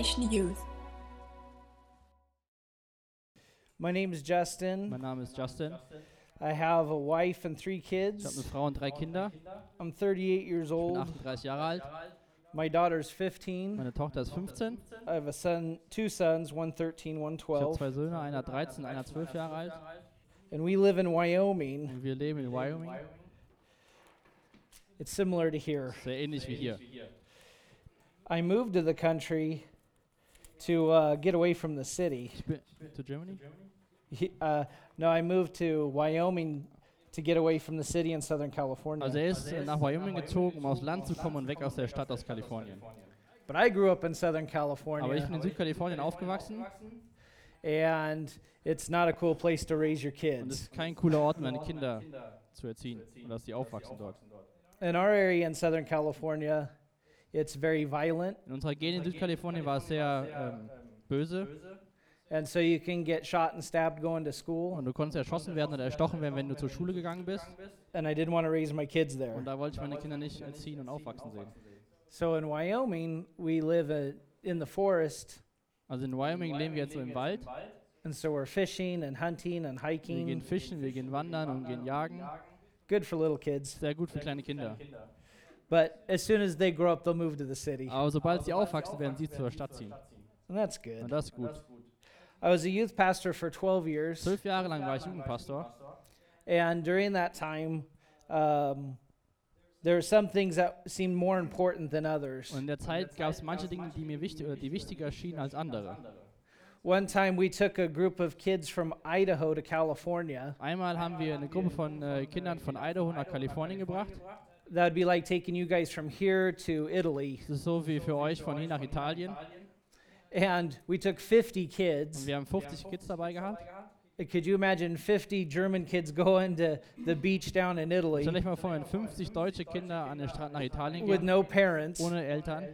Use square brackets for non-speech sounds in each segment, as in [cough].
Generation Youth. My name is Justin. Mein Name ist Justin. I have a wife and three Ich habe eine kids. Frau und drei Kinder. I'm 38 years Ich bin old. 38 Jahre alt. My daughter's 15. Meine Tochter ist 15. I have a son, two sons, one 13, one Ich habe 12. zwei Söhne, einer 13, einer 12 Jahre alt. And we live in Wyoming. Und wir leben in Wyoming. It's similar to here. Sehr ähnlich wie hier. I moved to the country to uh, get away from the city. To Germany. He- Uh, no, I moved to Wyoming to get away from the city in Southern Also California. er ist äh, nach Wyoming gezogen, um aufs Land zu kommen und weg aus der Stadt aus Kalifornien. But I grew up in Southern California. Aber ich bin in Südkalifornien aufgewachsen and it's not a cool place to raise your kids. und es ist kein cooler Ort, um meine Kinder zu erziehen und dass sie aufwachsen dort. In our area in Southern California, it's very violent, In unserer Gegend in Südkalifornien war es sehr ähm, böse and so you can get shot and stabbed going to school. und du konntest erschossen werden oder erstochen werden, wenn du zur Schule gegangen bist. And I didn't want to raise my kids there. Und da wollte ich meine Kinder nicht erziehen und aufwachsen sehen. So in Wyoming, we live in the forest, Also in Wyoming leben wir jetzt so im Wald. and so we're fishing and hunting and hiking. Wir gehen fischen, wir gehen wandern und gehen jagen. Good for little kids. Sehr gut für kleine Kinder. But as soon as they grow up, they'll move to the city. Aber sobald sie aufwachsen, werden sie zur Stadt ziehen. And that's good. Und das ist gut. I was a youth pastor for 12 years. Zwölf Jahre lang war ich Jugendpastor. And during that time, um, there were some things that seemed more important than others. Und in der Zeit gab es manche Dinge, die mir wichtig oder die wichtiger erschienen als andere. One time we took a group of kids from Idaho to California. Einmal haben wir eine Gruppe von äh, Kindern von Idaho nach Kalifornien gebracht. That would be like taking you guys from here to Italy. Das ist so wie für euch von hier nach Italien. And we took 50 Und kids. wir haben 50 Kids dabei gehabt. Uh, could you imagine 50 German kids going to the beach down in Italy Stell euch mal vor, wenn 50 deutsche Kinder an den Strand nach Italien gehen. with no parents ohne Eltern.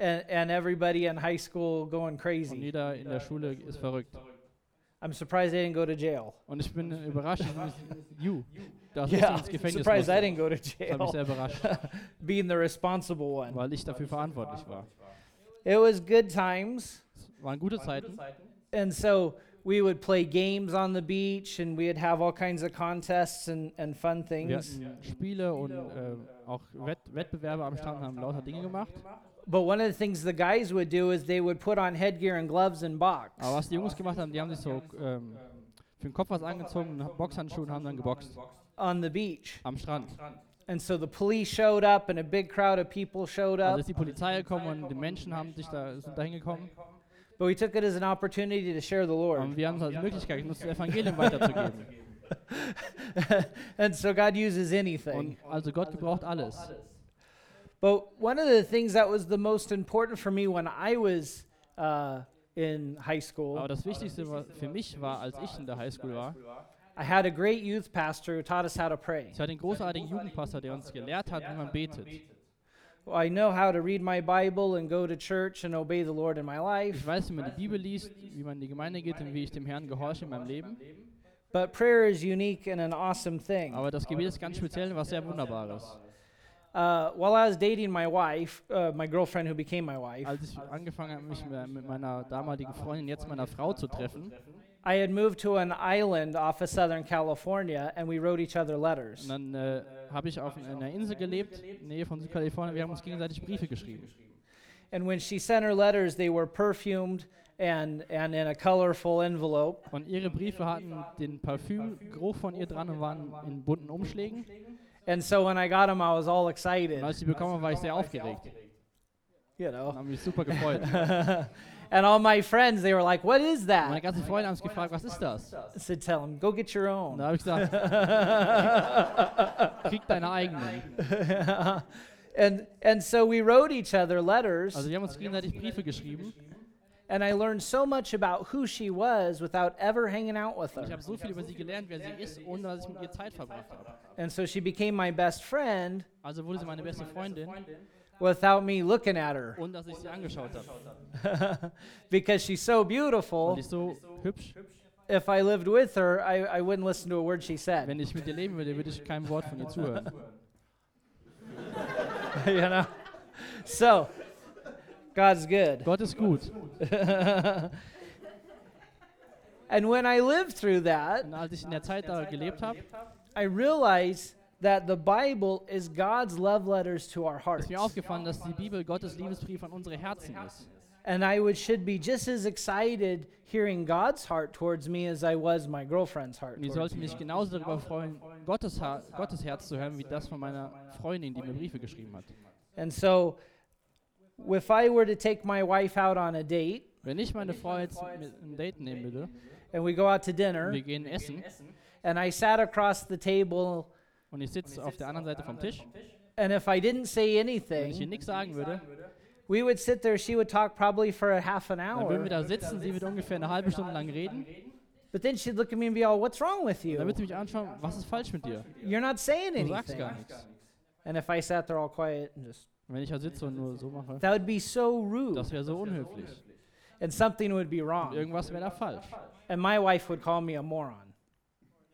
and, and everybody in high school going crazy. Und jeder in der Schule ist verrückt. I'm surprised they didn't go to jail. Und ich bin überrascht, you, dass Yeah, ich ins Gefängnis surprised I musste. didn't go to Das hat mich jail, sehr überrascht, [laughs] being the responsible one. weil ich dafür verantwortlich war. It was good times. Es waren gute Zeiten. And so we would play games on the beach and we'd have all kinds of contests and, and fun Wir things. hatten Spiele und äh, auch Wett Wettbewerbe am Strand haben lauter Dinge gemacht. But one of the things the guys would do is they would put on headgear and gloves and box. Aber was die Jungs gemacht haben, die haben sich so ähm, für den Kopf was angezogen, Boxhandschuhe und haben dann geboxt on the beach. am Strand. And so the police showed up and a big crowd of people showed Also up. ist die Polizei gekommen und die Menschen haben sich da, sind da hingekommen. But we took it as an opportunity to share the Lord. Und wir haben es als Möglichkeit genutzt, das Evangelium weiterzugeben. [laughs] and so God uses anything. Und also Gott gebraucht alles. But one of the things that was the most important for me when I was uh, in high school, Aber das Wichtigste für mich war, als ich in der Highschool war, I had a great youth pastor who taught us how to pray. ich hatte einen großartigen Jugendpastor, der uns gelehrt hat, wie man betet. I know how to read my Bible and go to church and obey the Lord in my life. Ich weiß, wie man die Bibel liest, wie man in die Gemeinde geht und wie ich dem Herrn gehorche in meinem Leben. But prayer is unique and an awesome thing. Aber das Gebet ist ganz speziell und was sehr Wunderbares. Uh, while I was dating my wife, uh, my girlfriend who became my wife, Als ich angefangen habe, mich mit meiner damaligen Freundin, jetzt meiner Frau zu treffen, I had moved to an island off of Southern California and we wrote each other letters. und dann äh, habe ich auf einer Insel gelebt, in der Nähe von Südkalifornien. Wir haben uns gegenseitig Briefe geschrieben. And when she sent her letters, they were perfumed and, and in a colorful envelope. Und ihre Briefe hatten den Parfümgeruch von ihr dran und waren in bunten Umschlägen. And so when I got them, I was all excited, als ich bekommen war ich sehr aufgeregt. you know. habe mich super gefreut. [laughs] And all my friends, they were like, What is that?" meine ganzen Freunde haben sich gefragt, was ist das? I said, Tell them, go get your Und da own. habe ich gesagt, [laughs] krieg deine eigenen. [laughs] and, and so we wrote each other letters, Also wir haben uns gegenseitig Briefe geschrieben. And I learned so much about who she was without ever hanging out with Und ich her. habe so viel über sie gelernt, wer sie ist, ohne dass ich mit ihr Zeit verbracht habe. And so she became my best friend Also wurde sie meine beste Freundin, without me looking at her ohne dass ich sie angeschaut habe. [laughs] because she's so beautiful. ist so hübsch. If I lived with her, I, I wouldn't listen to a word she said. Wenn ich mit ihr leben würde, würde ich kein Wort von ihr zuhören. [laughs] you know? So God's good. Gott ist gut. [laughs] and when I lived through that, Und als ich in der Zeit da gelebt habe, I realized that the Bible is God's love letters to our hearts. ist mir aufgefallen, dass die Bibel Gottes Liebesbrief an unsere Herzen ist. And I would should be just as excited hearing God's heart towards me as I was my girlfriend's heart. Ich sollte mich genauso darüber freuen, Gottes, Gottes Herz zu hören, wie das von meiner Freundin, die mir Briefe geschrieben hat. And so if I were to take my wife out on a date Wenn ich meine Frau jetzt mit ein Date nehmen würde, and we go out to dinner wir gehen essen, and I sat across the table und ich sitze auf der anderen Seite vom Tisch, and if I didn't say wenn ich ihr anything, nichts sagen würde, we would sit there she would talk probably for a half an hour. dann würden wir da sitzen, sie wird ungefähr eine halbe Stunde lang reden, But then she'd look at me and be all, "What's wrong with dann you? sie mich anschauen, was ist falsch mit dir? You're not saying Du sagst anything." gar nichts. And if I sat there all quiet and just wenn ich da sitze und nur so mache, that would be so rude das wäre so unhöflich. and something would be Und wrong. irgendwas wäre da falsch. And my wife would call me a moron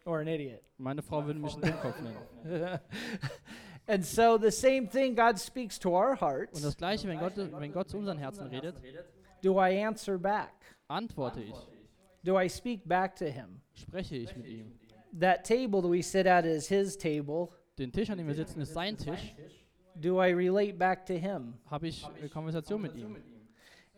or an idiot. Meine Frau würde mich einen Dummkopf nennen. [laughs] and so the same thing God speaks to our Und hearts. das Gleiche, wenn Gott, wenn Gott zu unseren Herzen redet, Do I answer back? antworte ich, Do I speak back to him? spreche ich mit ihm. That table that we sit at is his table. Den Tisch, an dem wir sitzen, ist sein Tisch. Do I relate back to him? Habe ich eine Konversation mit ihm.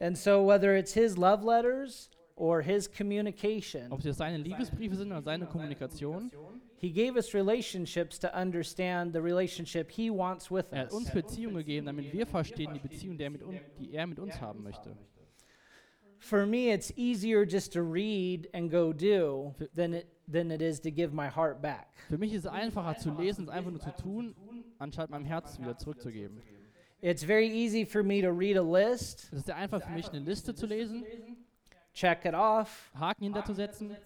And so whether it's his love letters or his communication, Ob es seine Liebesbriefe sind oder seine Kommunikation, he gave us relationships to understand the relationship he wants with er hat uns us. Beziehungen gegeben, damit wir verstehen die Beziehung, der mit un die er mit uns haben möchte. For me, it's easier just to read and go do than it, than it is to give my heart back. Für mich ist es einfacher zu lesen, es einfach nur zu tun, anstatt meinem Herz wieder zurückzugeben. It's very easy for me to read a list, Es ist sehr einfach für mich, eine Liste zu lesen, check it off, Haken hinterzusetzen,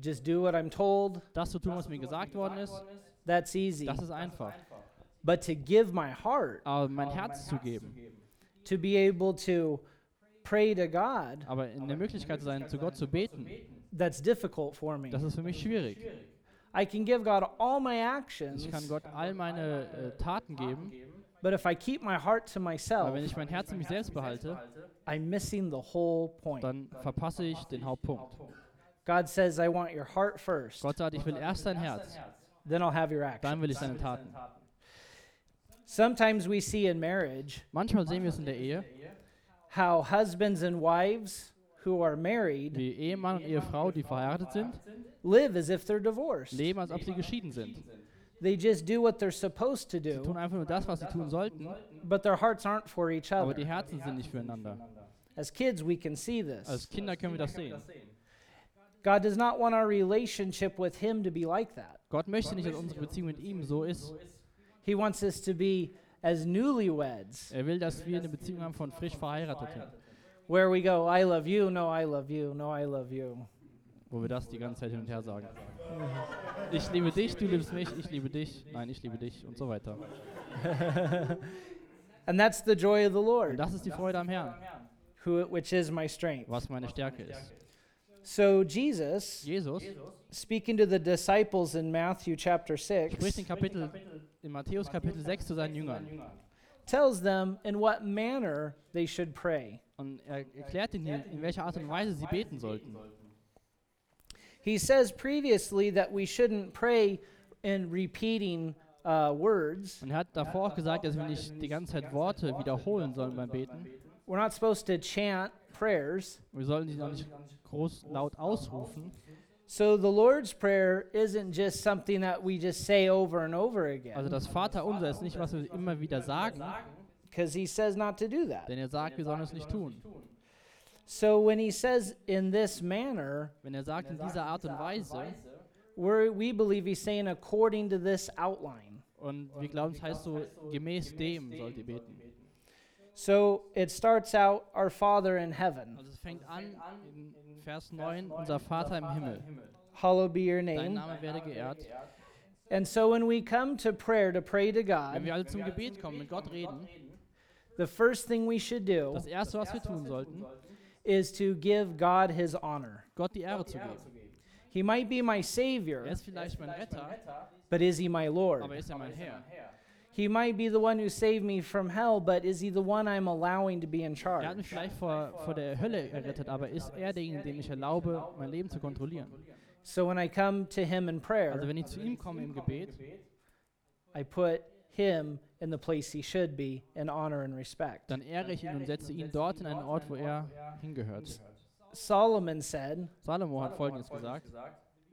just do what I'm told. das zu tun, was mir gesagt worden ist. That's easy. Das ist einfach. But to give my heart, Aber mein Herz zu geben, to be able to pray to God, aber in der Möglichkeit zu sein, zu Gott zu beten, that's difficult for me. das ist für mich schwierig. I can give God all my Ich actions, kann Gott all meine äh, Taten geben, but if I keep my heart to aber myself, wenn ich mein Herz in mich selbst behalte, I'm missing the whole point. dann verpasse ich den Hauptpunkt. God says, I want your heart first, Gott sagt, ich will erst dein Herz, then I'll have your actions. dann will ich actions. deine Taten. Sometimes we see in marriage Manchmal sehen wir es in der Ehe, how husbands and wives who are married wie Ehemann und Ehefrau, die verheiratet sind, live as if they're divorced. leben, als ob sie geschieden sind. They just do what they're supposed to Sie tun do, einfach nur das, was sie tun sollten, but their hearts aren't for each aber die other. Herzen sind nicht füreinander. As kids, we can see Als this. Kinder können wir das sehen. God does not want our relationship with Him to be like that. Gott möchte nicht, dass unsere Beziehung mit ihm so ist. He wants us to be as newlyweds, Er will, dass wir eine Beziehung haben von frisch Verheirateten, where we go, I love you, no, I love you, no, I love you. wo wir das die ganze Zeit hin und her sagen. Ich liebe dich, du liebst mich, ich liebe dich, nein, ich liebe dich und so weiter. And that's the joy of the Und Lord, das ist die Freude am Herrn, who, which is my strength. was meine Stärke ist. So, Jesus, Jesus speaking to the disciples in Matthew chapter 6, spricht 6, in Kapitel, in Matthäus Kapitel 6 zu seinen Jüngern tells them in what manner they should pray. Und er erklärt ihnen, in welcher Art und Weise sie beten sollten. He says previously that we shouldn't pray in repeating uh, words. Und er hat davor auch gesagt, dass wir nicht die ganze Zeit Worte wiederholen sollen beim Beten. We're not supposed to chant prayers. Wir sollen sie noch nicht groß laut ausrufen. So the Lord's Prayer isn't just something that we just say over and over Also again, das Vaterunser ist nicht, was wir immer wieder sagen, because He says not to do that. denn er sagt, wir sollen es nicht tun. So when He says in this manner, Wenn er sagt, in dieser Art und Weise, we're, we believe He's saying according to this outline. und wir glauben, es heißt so, gemäß dem sollt ihr beten. So it starts out, Our Father in heaven, Also es fängt an in Vers 9, unser Vater im Himmel, hallowed be your dein name. Name werde geehrt. And so when we come to prayer to pray to Wenn God, wir also zum Gebet kommen, mit Gott reden, the first thing we should do das Erste, was wir tun sollten, is to give God His honor. Gott die Ehre zu geben. He might be my Er Savior, ist vielleicht mein Retter, but is He my aber Lord? ist er mein Herr. He might be the one who saved me from hell, but is he the one I'm allowing to be in Er hat charge? mich vielleicht vor, vor der Hölle errettet, aber ist er derjenige, dem ich erlaube, mein Leben zu kontrollieren? So when I come to him in Also prayer, wenn ich zu ihm komme im Gebet, I put him in the place he should be in honor and respect. dann ehre ich ihn und setze ihn dort in einen Ort, wo er hingehört. Solomon said, Salomo hat Folgendes gesagt.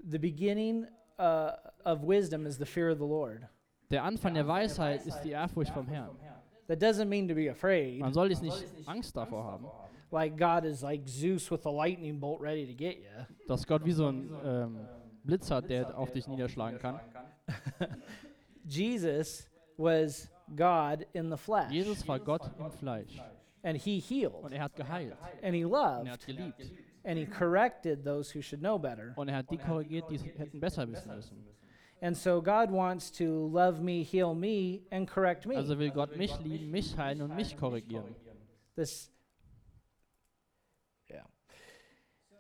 The beginning uh, of wisdom is the fear of the Lord. Der Anfang der Weisheit ist die Ehrfurcht vom Herrn. That doesn't mean to be afraid, Man soll jetzt nicht Angst davor haben, like God is like Zeus with a lightning bolt ready to get you. dass Gott wie so ein ähm, Blitz hat, der auf dich niederschlagen kann. [laughs] Jesus was God in the flesh, Jesus war Gott im Fleisch and he healed, und er hat geheilt and he und er loved, hat geliebt and he corrected those who should know better. und er hat die korrigiert, die hätten besser wissen müssen. And so God wants to love me, heal me, and correct me. Also will Gott mich lieben, mich heilen und mich korrigieren. This, yeah.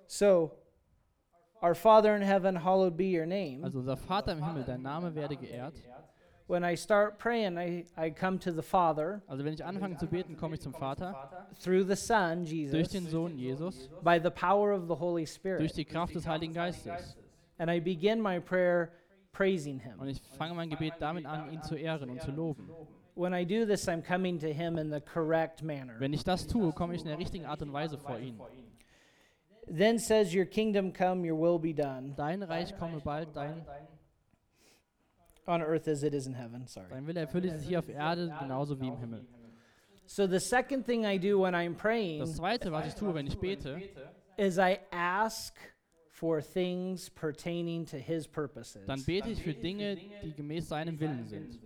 So, our Father in heaven, hallowed be your name. Also unser Vater im Himmel, dein Name werde geehrt. When I start praying, I, I come to the Father Also wenn ich anfange zu beten, komme ich zum Vater through the Son, Jesus. durch den Sohn Jesus, by the power of the Holy Spirit. durch die Kraft des Heiligen Geistes. And I begin my prayer praising him. Und ich fange mein Gebet damit an, ihn zu ehren und zu loben. When I do this, I'm coming to Him in the correct manner. Wenn ich das tue, komme ich in der richtigen Art und Weise vor ihn. Then says, Your kingdom come, your will be done, Dein Reich komme bald, dein, on earth as it is in heaven. Sorry. dein Wille erfülle sich hier auf Erde genauso wie im Himmel. So the second thing I do when I'm praying Das Zweite, was ich tue, wenn ich bete, is I ask for things pertaining to his purposes. dann bete ich für Dinge, die gemäß seinem Willen sind.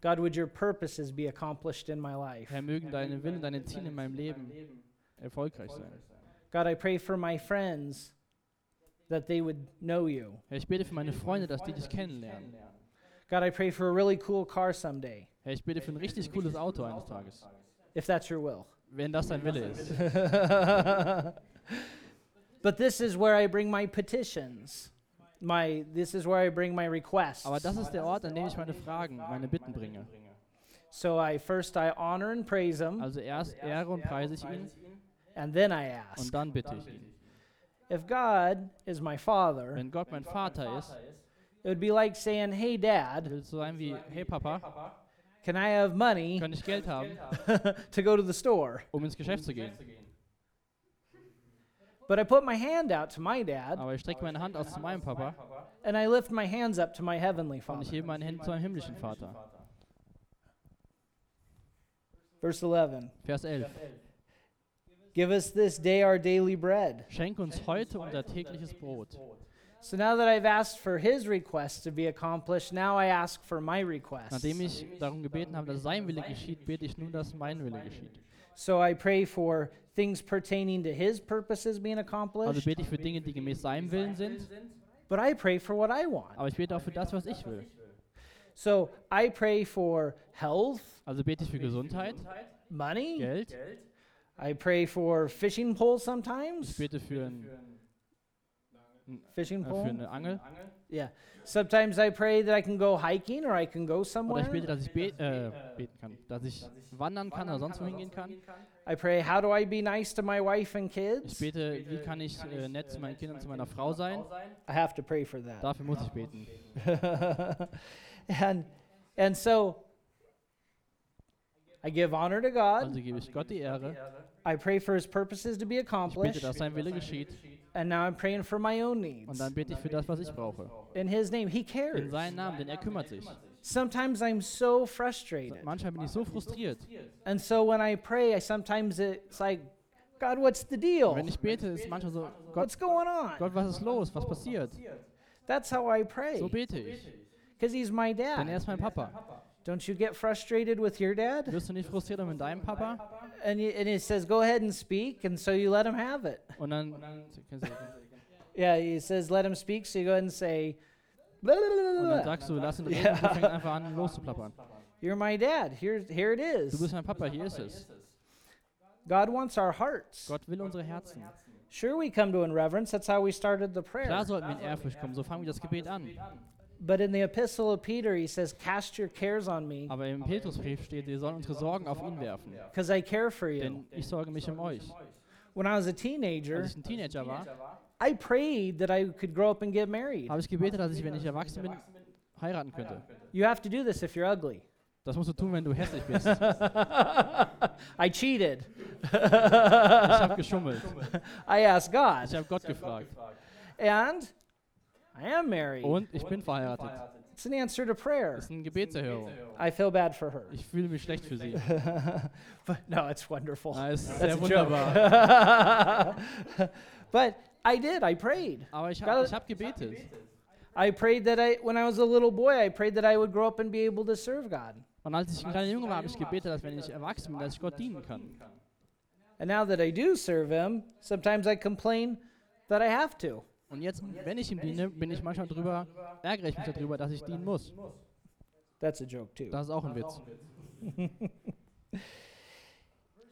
God, would your purposes be accomplished in my life? Herr, mögen deine Willen, deine Ziele in meinem Leben erfolgreich sein. God, I pray for my friends that they would know you. Herr, ich bete für meine Freunde, dass die dich kennenlernen. God, I pray for a really cool car someday, Herr, ich bete für ein richtig cooles Auto eines Tages. if that's your will. Wenn das dein Wille ist. [laughs] but this is where I bring my petitions. My this is where I bring my requests. Aber das ist der Ort, an dem ich meine Fragen, meine Bitten bringe. So I first I honor and praise him, Also erst ehre und preise ich ihn and then I ask. und dann bitte ich ihn. If God is my father, Wenn Gott mein Vater ist, it would be like saying, "Hey Dad, will es so wie, hey Papa, can I have money kann ich Geld haben, to go to the store?" um ins Geschäft zu gehen? But I put my hand out to my dad, Aber ich strecke meine Hand aus zu meinem Papa and I lift my hands up to my heavenly und ich Father. hebe meine Hände zu meinem himmlischen Vater. Verse 11. Vers 11. Give us this day our daily bread. Schenk uns heute unser tägliches Brot. So now that I've asked for his request to be accomplished, now I ask for my request. Nachdem ich darum gebeten habe, dass sein Wille geschieht, bete ich nun, dass mein Wille geschieht. So I pray for things pertaining to his purposes being Also accomplished, bete ich für Dinge, die gemäß seinem Willen sind, but I pray for what I want. aber ich bete auch für das, was ich will. So I pray for health, Also bete ich für Gesundheit, money. Geld, I pray for fishing poles ich sometimes. bete für, ein, Fishing äh, für eine Angel Yeah. Sometimes I pray that I can go hiking or I can go oder ich somewhere. bete, dass ich be äh, beten kann, dass ich wandern kann oder sonst wohin gehen kann. I pray, how do I be nice to my wife and kids? Ich bete, wie kann ich äh, nett zu meinen Kindern, zu meiner Frau sein. I have to pray for that. Dafür muss ich beten. [laughs] and and so I give honor to God. Also gebe ich Gott die Ehre. I pray for his purposes to be Ich bete, accomplished. dass sein Wille geschieht. And now I'm praying for my own Und needs. dann bete ich für das, was ich brauche. In his name, he In cares. seinen Namen, denn er kümmert sich. Sometimes I'm so frustrated. Manchmal bin ich so frustriert. And so when I pray, I sometimes it's like, God, what's the deal? wenn ich bete, ist manchmal so, Gott, What's going on? Gott, was ist los? Was passiert? That's how I pray. So bete ich. Because he's my Denn er dad. ist mein Papa. Don't you get frustrated with your dad? Wirst du nicht frustriert mit deinem Papa? And, you, and he says, go ahead and speak. And so you let him have it. Und dann, [laughs] Yeah, he says, let him speak. So you go ahead and say, "Blah, blah, blah, und dann sagst du, lass ihn reden. Er fängt einfach an, loszuplappern. You're my dad. Here, here it Du bist mein Papa, hier ist es. God wants our hearts. Gott will unsere Herzen. Sure, we come to in reverence. That's how we started the prayer. Klar sollten wir in Ehrfurcht kommen, so fangen wir das Gebet an. But in the epistle of Peter, he says, Cast your cares on me, Aber im Petrusbrief steht, wir sollen unsere Sorgen auf ihn werfen. because I care for you. Denn ich sorge mich um euch. When I was a teenager, Als ich ein Teenager war, I prayed that I could grow up and get married. habe ich gebetet, dass ich, wenn ich erwachsen bin, heiraten könnte. You have to do this if you're ugly. Das musst du tun, wenn du hässlich bist. [laughs] I cheated. Ich habe geschummelt. [laughs] I asked God, Ich habe Gott gefragt. and I am married. Und ich bin verheiratet. It's an answer to prayer. Das ist eine Gebetserhörung. I feel bad for her. Ich fühle mich schlecht für sie. [laughs] but no, it's wonderful. Na, es ist That's sehr wunderbar. [laughs] but I did. I prayed. Aber ich habe hab gebetet. I prayed that I, when I was a little boy, I prayed that I would grow up and be able to serve God. Und als ich ein kleiner Junge war, habe ich gebetet, dass wenn ich erwachsen bin, dass ich Gott dienen kann. And now that I do serve Him, sometimes I complain that I have to. Und jetzt, wenn ich ihm diene, bin ich manchmal drüber, ärgere ich mich darüber, dass ich dienen muss. That's a joke too. Das ist auch ein Witz. [laughs]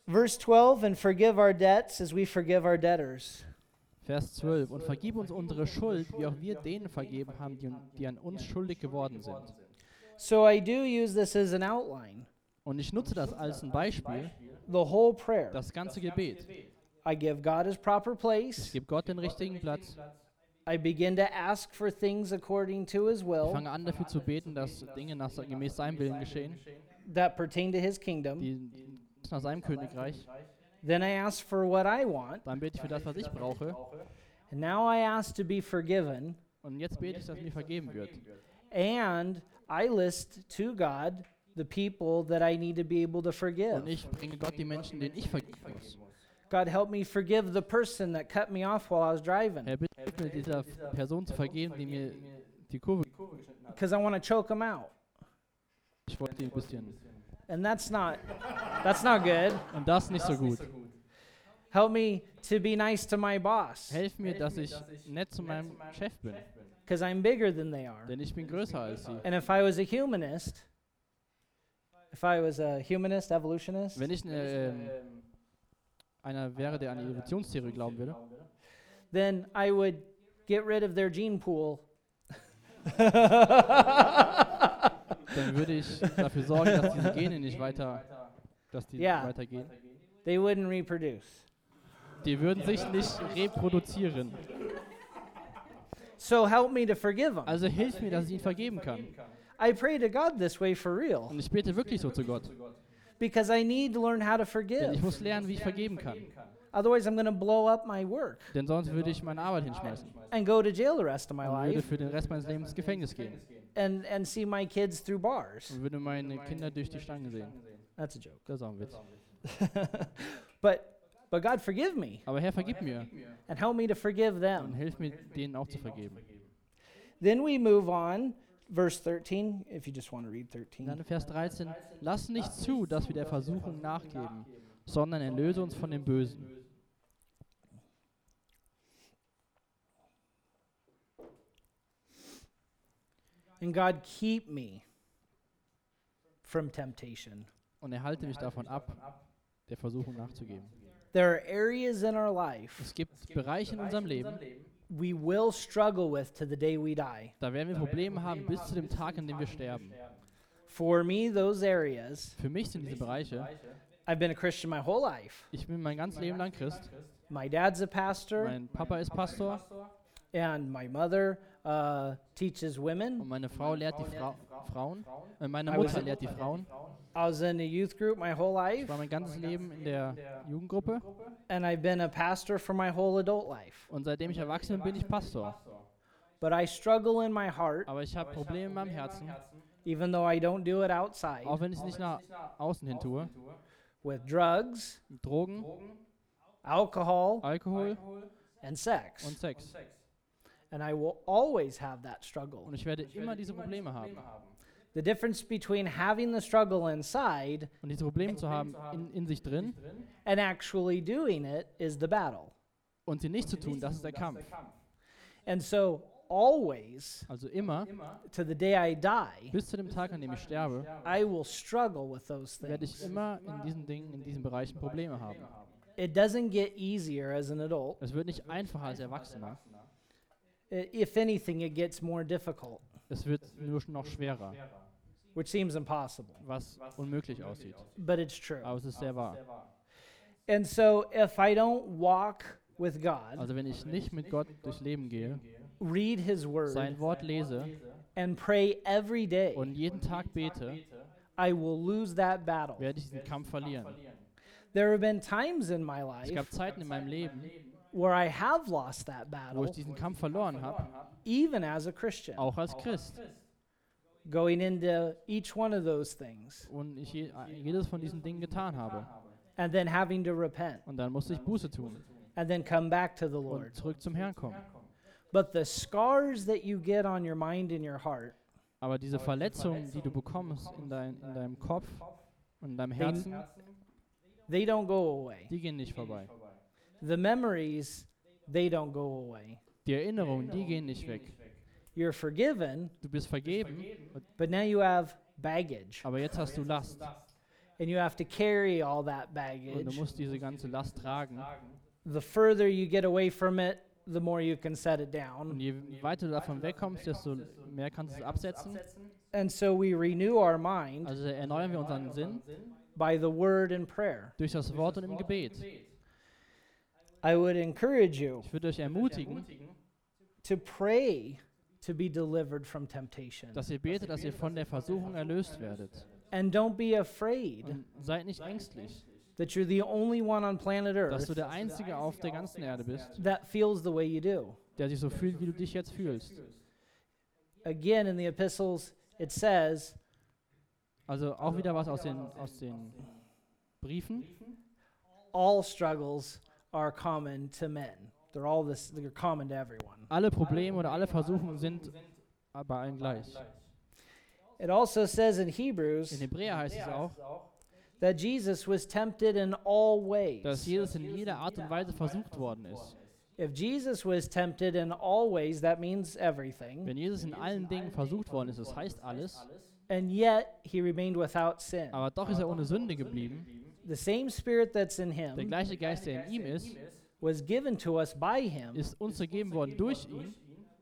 Verse 12, and forgive our debts as we forgive our debtors. Vers 12. Und vergib uns unsere Schuld, wie auch wir denen vergeben haben, die, die an uns schuldig geworden sind. So I do use this as an outline. Und ich nutze das als ein Beispiel, The whole prayer. das ganze Gebet. I give God his proper Ich place. gebe Gott den richtigen Platz. I begin to ask for things according to his will. Ich fange an, dafür zu beten, dass Dinge nach, gemäß seinem Willen geschehen, that pertain to his kingdom. die nach seinem Königreich. Then I ask for what I want. Dann bete ich für das, was ich brauche. And now I ask to be forgiven. Und jetzt bete ich, dass mir vergeben wird. And I list to God the people that I need to be able to forgive. Und ich bringe Gott die Menschen, denen ich vergeben muss. God, help me forgive the person that cut me off while I was driving Herr, bitte hilf dieser Person zu vergeben, die mir die Kurve geschnitten hat. because I want to choke them out. Ich wollte ihn ein bisschen. And that's not that's not good. Und das nicht so gut. Help me to be nice to my boss Helf mir, dass ich nett zu meinem Chef bin. because I'm bigger than they are. Denn ich bin größer als sie. And if I was a humanist, if I was a humanist, evolutionist, Wenn ich uh, äh, ähm, um, einer wäre, der an die Evolutionstheorie glauben würde, then I would get rid of their gene pool. [laughs] dann würde ich dafür sorgen, dass diese Gene nicht weiter, dass die Ja. weitergehen. They wouldn't reproduce. Die würden sich nicht reproduzieren. So help me to forgive them. Also hilf mir, dass ich ihn vergeben kann. I pray to God this way for real Und ich bete wirklich so zu Gott. Because I need to learn how to Denn ich forgive. muss lernen, wie ich vergeben kann. Otherwise, I'm going to blow up my work Denn sonst würde ich meine Arbeit hinschmeißen. and go to jail the rest of my Und würde life für den Rest meines Lebens ins Gefängnis gehen. and, and see my kids through bars. Und würde meine Kinder durch die Stange sehen. That's a joke. Das ist auch ein Witz. [laughs] but, but God, forgive me Aber Herr, vergib mir and help me to forgive und them. hilf mir, denen auch zu vergeben. Then we move on, verse 13, if you just want to read Und 13. dann Vers 13. Lass nicht zu, dass wir der Versuchung nachgeben, sondern erlöse uns von dem Bösen. And God, keep me from temptation. Und erhalte mich davon ab, der Versuchung nachzugeben. There are areas in our life Es gibt Bereiche in unserem Leben, we will struggle with to the day we die. da werden wir Probleme haben bis zu dem Tag, an dem wir sterben. For me, those areas, Für mich sind diese Bereiche, I've been a Christian my whole life. ich bin mein ganzes Leben lang Christ, My dad's a pastor, mein Papa ist Pastor and my mother uh, teaches women. und meine Frau lehrt die Fra Frauen, äh, meine Mutter lehrt die Frauen. I was in a youth group my whole Ich life, war mein ganzes Leben in der Jugendgruppe and I've been a pastor for my whole adult life. und seitdem ich erwachsen bin, bin ich Pastor. But I struggle in my heart, Aber ich habe Probleme in meinem Herzen, even though I don't do it outside, auch wenn ich es nicht nach außen hin tue. with drugs, Drogen, alcohol, Alkohol and sex. und Sex. And I will always have that struggle. Und ich werde immer diese Probleme haben. The difference between having the struggle inside Und diese Probleme zu haben in, in sich drin and actually doing it is the battle. und sie nicht zu tun, das ist der Kampf. And so, always, Also immer, to the day I die, bis zu dem Tag, an dem ich sterbe, I will struggle with those werde ich things. immer in diesen Dingen, in diesen Bereichen Probleme haben. It doesn't get easier as an adult, Es wird nicht einfacher als Erwachsener. If anything, it gets more difficult, Es wird nur noch schwerer, which seems impossible, was unmöglich aussieht. but it's true. Aber es ist sehr wahr. And so if I don't walk with God, Also wenn ich nicht mit Gott durchs Leben gehe, read His Word, sein Wort lese and pray every day, und jeden Tag bete, I will lose that battle. werde ich diesen Kampf verlieren. There have been times in my Es life gab Zeiten in meinem Leben, where I have lost that wo battle, ich diesen Kampf verloren habe, even as a Christian, auch als Christ. going into each one of those things Und ich je, jedes von diesen Dingen getan habe. and then having to repent Und dann musste ich Buße tun and then come back to the und Lord. zurück zum Herrn kommen. But the scars that you get on your mind and your heart, Aber diese Verletzungen, die du bekommst in, dein, in deinem Kopf und in deinem Herzen, they don't go away. die gehen nicht vorbei. The memories, they don't go away. Die Erinnerungen, die gehen nicht weg. You're forgiven, Du bist vergeben, but now you have baggage aber jetzt hast du Last. and you have to carry all that Und du baggage. musst diese ganze Last tragen. The further you get away from it, the more you can set it down. Und je weiter du davon wegkommst, desto mehr kannst du es absetzen. And so we renew our mind Also erneuern wir unseren Sinn by the word and prayer. durch das Wort und im Gebet. I would encourage you Ich würde euch ermutigen, to pray to be delivered from temptation. dass ihr betet, dass ihr von der Versuchung erlöst werdet. And don't be afraid Und seid nicht ängstlich, that you're the only one on planet dass Earth du der Einzige auf der ganzen Erde bist, that feels the way you do. der sich so fühlt, wie du dich jetzt fühlst. Again, in the epistles, it says, Also auch wieder was aus den, aus den Briefen. all struggles are common to men. They're all this, they're common to everyone. Alle Probleme oder alle Versuchungen sind bei allen gleich. It also says in Hebrews, In Hebräer heißt es auch, that Jesus was tempted in all ways. dass. Jesus in jeder Art und Weise versucht worden ist. If Jesus was tempted in all ways, that means everything. Wenn Jesus in allen Dingen versucht worden ist, das heißt alles, And yet he remained without sin. aber doch ist er ohne Sünde geblieben. The same spirit that's in Der him gleiche Geist, der in ihm ist, was given to us by him ist uns gegeben worden durch ihn,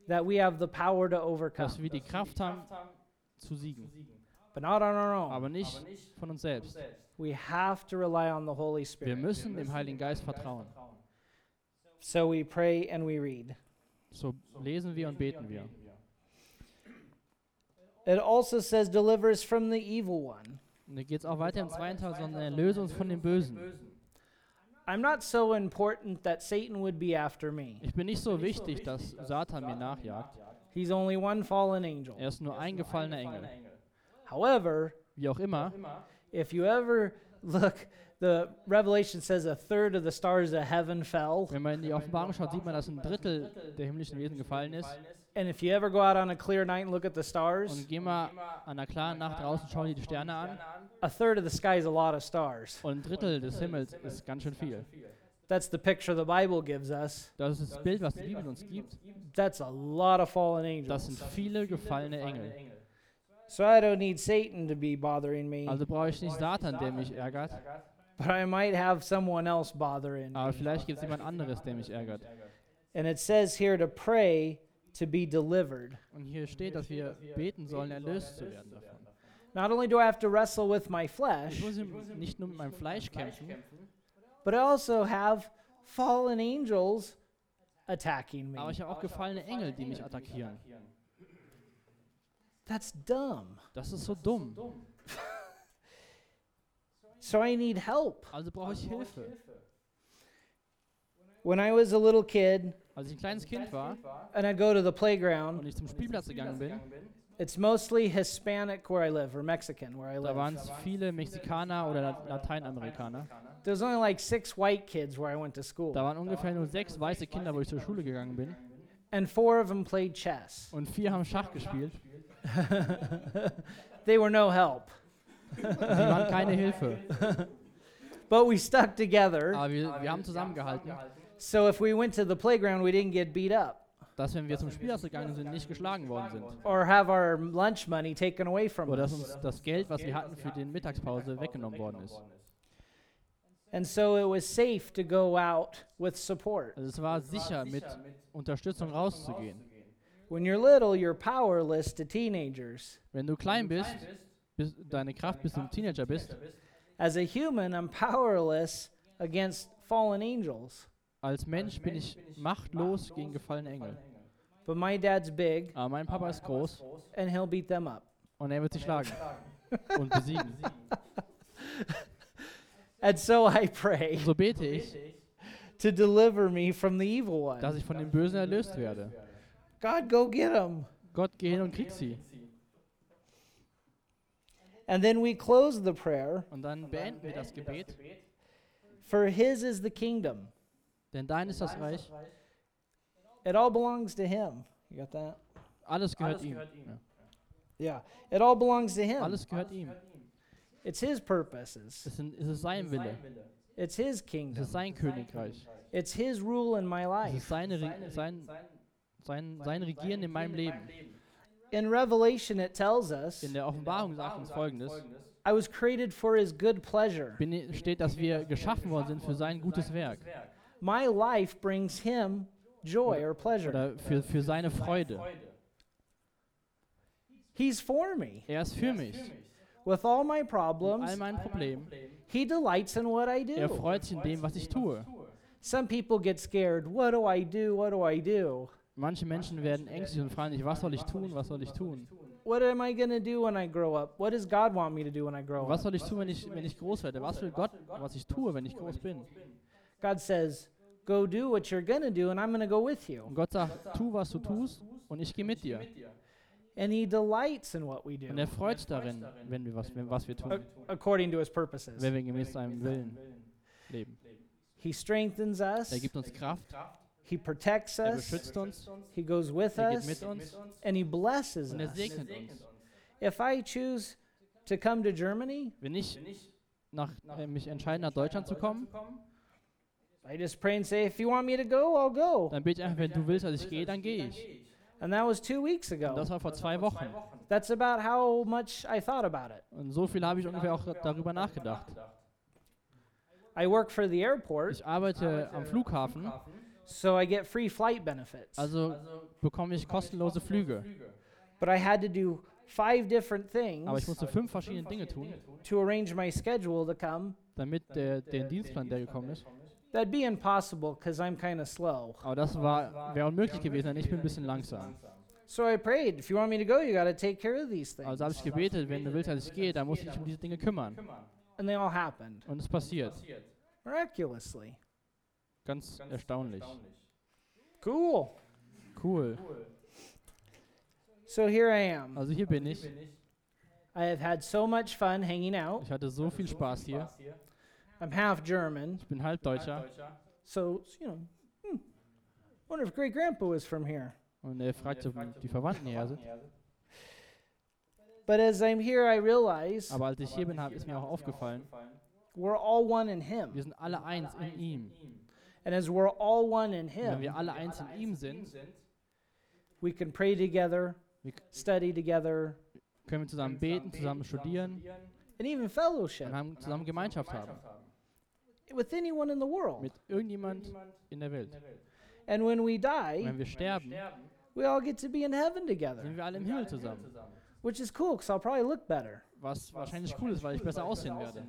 that we have the power to overcome. dass wir die Kraft haben zu siegen. But not on our own. Aber nicht von uns selbst. We have to rely on the Holy Wir Spirit. müssen dem Heiligen Geist vertrauen. So we pray and we read. So lesen wir und beten wir. It also says, deliver us from the evil one. Und dann geht es auch weiter im zweiten Teil, sondern erlöse uns von dem Bösen. I'm not so important that Satan would be after me. Ich bin nicht so wichtig, dass Satan mir nachjagt. He's only one fallen angel. Er ist nur ein gefallener Engel. However, Wie auch immer, if you ever look, the Revelation says a third of the stars of heaven fell. wenn man in die Offenbarung schaut, sieht man, dass ein Drittel der himmlischen Wesen gefallen ist. And if you ever go out on a clear night and look at the stars, Und geh mal an einer klaren Nacht und schau dir die Sterne an. a third of the sky is a lot of stars. Und ein Drittel des Himmels ist ganz schön viel. That's the picture the Bible gives us. Das ist das Bild, was die Bibel uns gibt. That's a lot of fallen Das sind angels. viele gefallene Engel. So I don't need Satan to be bothering me, Also brauche ich nicht Satan, der mich ärgert. but I might have someone else bothering Aber me. vielleicht gibt es jemand anderes, der mich ärgert. And it says here to pray to be delivered. Und hier steht, dass wir beten sollen, erlöst zu werden davon. Not only do I have to wrestle with my Ich flesh, muss im- nicht nur mit meinem Fleisch kämpfen, but I also have fallen angels attacking aber me. ich habe auch gefallene Engel, die mich attackieren. That's dumb. Das ist so dumm. [laughs] So I need help. Also brauche ich Hilfe. When I was a little kid Als ich ein kleines Kind war and I'd go to the und playground, ich zum Spielplatz gegangen bin, it's mostly Hispanic where I live or Mexican where I da waren es viele Mexikaner oder La- Lateinamerikaner. There's only like six white kids where I went to Da school, waren ungefähr nur sechs weiße Kinder, wo ich zur Schule gegangen bin. and four of them played chess. Und vier haben Schach gespielt. [laughs] They were no help, Sie waren keine Hilfe. [laughs] but we stuck together. Aber wir, wir haben zusammengehalten, So if we went to the playground, we didn't get beat up dass wenn wir zum Spielplatz gegangen sind, nicht geschlagen worden sind. or have our lunch money taken away from Oder dass us. uns das Geld, was wir hatten für die Mittagspause, weggenommen worden ist. And so it was safe to go out with support. Also es war sicher, mit Unterstützung rauszugehen. When you're little, you're powerless to teenagers. Wenn du klein bist, bis deine Kraft bis du ein Teenager bist, As a human, I'm powerless against fallen angels. Als Mensch bin ich machtlos gegen gefallene Engel. But my dad's big, Aber mein Papa ist groß and he'll beat them up. und er wird sie schlagen und [laughs] besiegen. And so I pray so bete ich, to deliver me from the evil one. dass ich von dem Bösen erlöst werde. God, go get him. Gott, geh hin und krieg sie. And then we close the prayer Und dann beenden wir das Gebet, for his is the kingdom. Denn dein ist das Reich. It all belongs to him. You got that? Alles gehört ihm. Ja. Yeah. It all belongs to him. Alles gehört ihm. It's his purposes. Es, sind, es ist sein Wille. It's his Es kingdom. ist sein Königreich. It's his rule in my Es life. ist seine, Re- sein, sein, sein Regieren in meinem Leben. In Revelation, it tells us In der Offenbarung sagt uns folgendes: I was created for his good pleasure. bin, steht, dass wir geschaffen worden sind für sein gutes Werk My life brings him joy or pleasure. oder für, für seine Freude. He's for me. Er ist für mich. With all my Mit all problems, meinen Problemen. he delights in what I do. Er freut sich in dem, was ich tue. Some people get scared. What do I do? What do I do? Manche Menschen werden ängstlich und fragen sich, was soll ich tun, was soll ich tun? What am I going to do when I grow up? What does God want me to do when I grow up? Was soll ich tun, wenn ich, wenn ich groß werde? Was will Gott, was ich tue, wenn ich groß bin? God says, Go do what you're going to do, and I'm going to go with you. Und Gott sagt, tu, was du tust und ich gehe mit dir. And he delights in what we Und do er freut sich darin, wenn wir was, wenn, was wir tun, ac- according to his purposes. wenn wir gemäß seinem Willen leben. He strengthens us, Er gibt uns Kraft, he protects er us, beschützt uns, he goes with er geht mit uns and he blesses und er segnet uns. If I choose to come to Germany, Wenn ich nach, äh, mich entscheide, nach Deutschland zu kommen, I just pray and say, If you want me to go, I'll go. dann bete ich einfach, wenn du willst, dass ich gehe, dann gehe ich. And that was two weeks Und ago. das war vor zwei Wochen. That's about how much I thought about it. Und so viel habe ich ungefähr auch darüber nachgedacht. I work for the airport, Ich arbeite am Flughafen, so I get free flight benefits. also bekomme ich kostenlose Flüge. But I had to do five different Aber ich things musste fünf verschiedene Dinge tun, to arrange my schedule to come. damit der, der Dienstplan, der gekommen ist. That'd be impossible because I'm kind of slow. Aber das war wäre unmöglich gewesen, denn ich bin ein bisschen langsam. So I prayed, if you want me to go, you got to take care of these things. Also habe ich gebetet, wenn du willst, dass ich gehe, dann muss ich mich um diese Dinge kümmern. And they all happened Und es passiert. miraculously. Ganz erstaunlich. Cool. Cool. So here I am. Also hier bin ich. I have had so much fun hanging out. Ich hatte so viel Spaß hier. I'm half German, Ich bin halb Deutscher. so, you know, hmm, wonder if great grandpa was from here. Und er fragt, ob die Verwandten hier sind. But as I'm here, I realize Aber als ich hier bin, hab, ist mir auch aufgefallen, we're all one in Him. wir sind alle eins in ihm. And as we're all one in Und wenn Him, wir alle eins in ihm sind, we can pray together, study together, können wir zusammen beten, zusammen studieren and even und fellowship haben zusammen Gemeinschaft haben. With anyone in the world. Mit irgendjemand in der Welt. And when we die, wenn wir sterben, we all get to be in heaven together, sind wir alle im Himmel zusammen. which is cool because I'll probably look better. Was wahrscheinlich cool ist, weil ich besser aussehen werde.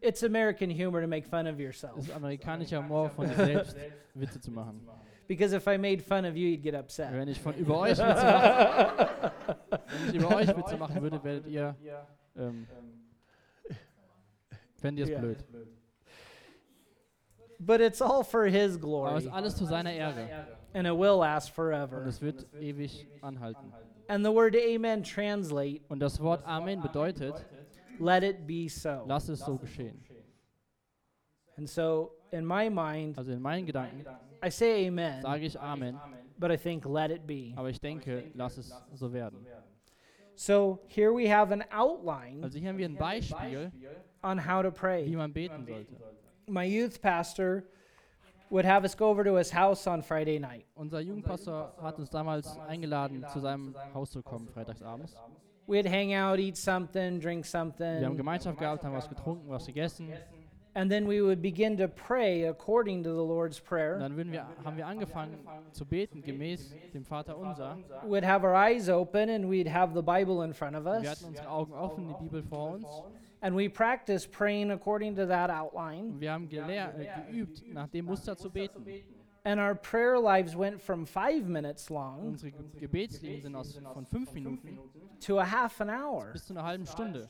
It's American humor to make fun of Es yourself. ist amerikanischer Humor, von sich selbst Witze zu machen. Because if I made fun of you, you'd get upset. Wenn ich von über euch Witze mache, [laughs] wenn ich über euch Witze machen würde, werdet ihr, ähm, fändet ihr es blöd. But it's all for His Aber es glory, ist alles zu seiner Ehre and it will last forever. und forever. es wird ewig anhalten. And the word Amen translate, Und das Wort Amen bedeutet, let it be so. lass es so geschehen. And so, in my mind, Also in meinen Gedanken I say Amen, sage ich Amen, but I think let it be. aber ich denke, lass es so werden. So here we have an outline Also hier haben wir ein Beispiel, on how to pray. wie man beten sollte. My youth pastor would have us go over to his house on Friday night. Unser Jugendpastor hat uns damals eingeladen, zu seinem Haus zu kommen, freitagsabends. We'd hang out, eat something, drink something. Wir haben Gemeinschaft gehabt, haben was getrunken, was gegessen. And then we would begin to pray according to the Lord's Prayer. dann würden wir, haben wir angefangen zu beten gemäß dem Vater unser. We'd have our eyes open and we'd have the Bible in front of us. Wir hatten unsere Augen offen, die Bibel vor uns. And we practiced praying according to that outline. Und wir haben gelehr, äh, geübt, nach dem Muster zu beten. And our prayer lives went from five minutes long Unsere Ge Gebetsleben sind aus, von fünf Minuten to a half an hour bis zu einer halben Stunde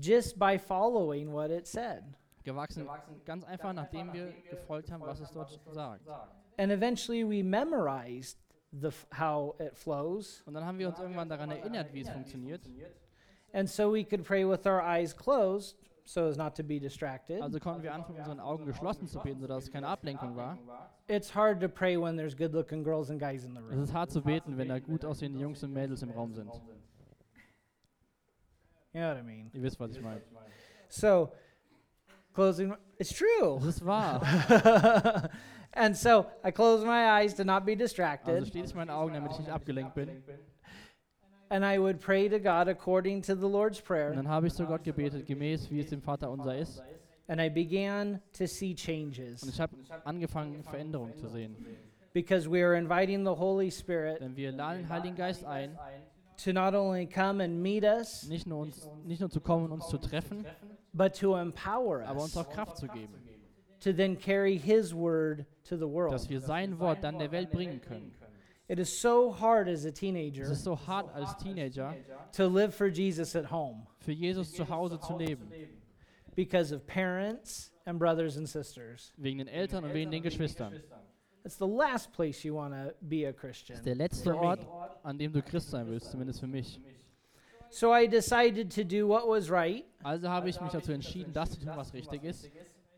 just by following what it said. gewachsen. Ganz einfach, nachdem wir gefolgt haben, was es dort sagt. And eventually we memorized the, how it flows. Und dann haben wir uns irgendwann daran erinnert, wie es funktioniert. And so we could pray with our eyes closed so as not to be distracted. Also konnten wir anfangen, unseren Augen geschlossen zu beten, sodass es keine Ablenkung war. It's hard to pray when there's good looking girls and guys in the room. Es ist hart zu beten, wenn da gut aussehende Jungs und Mädels im Raum sind. You know what I mean? Ihr wisst, was ich meine. So, closing, it's true. Ist wahr. [laughs] and so I close my eyes to not be distracted. Also schließe ich meine Augen, damit ich nicht abgelenkt bin. And I would pray to God according to the Lord's Prayer. Und dann habe ich zu Gott gebetet, gemäß wie es dem Vater unser ist. And I began to see changes. Und ich habe angefangen, Veränderungen zu sehen. because we are inviting the Holy Spirit Denn wir laden den Heiligen Geist ein, to not only come and meet us, nicht nur, uns, nicht nur zu kommen und uns zu treffen, but to empower us, aber uns auch Kraft zu geben, to then carry His word to the world. dass wir sein Wort dann der Welt bringen können. It is so hard as a Es teenager ist so hart als Teenager, to live for Jesus at home für Jesus zu Hause zu leben, because of parents and brothers and sisters. wegen den Eltern und wegen den Geschwistern. It's the last place you want to be a Das ist Christian. der letzte Ort, an dem du Christ sein willst, zumindest für mich. So I decided to do what was right, Also habe ich mich dazu entschieden, das zu tun, was richtig ist.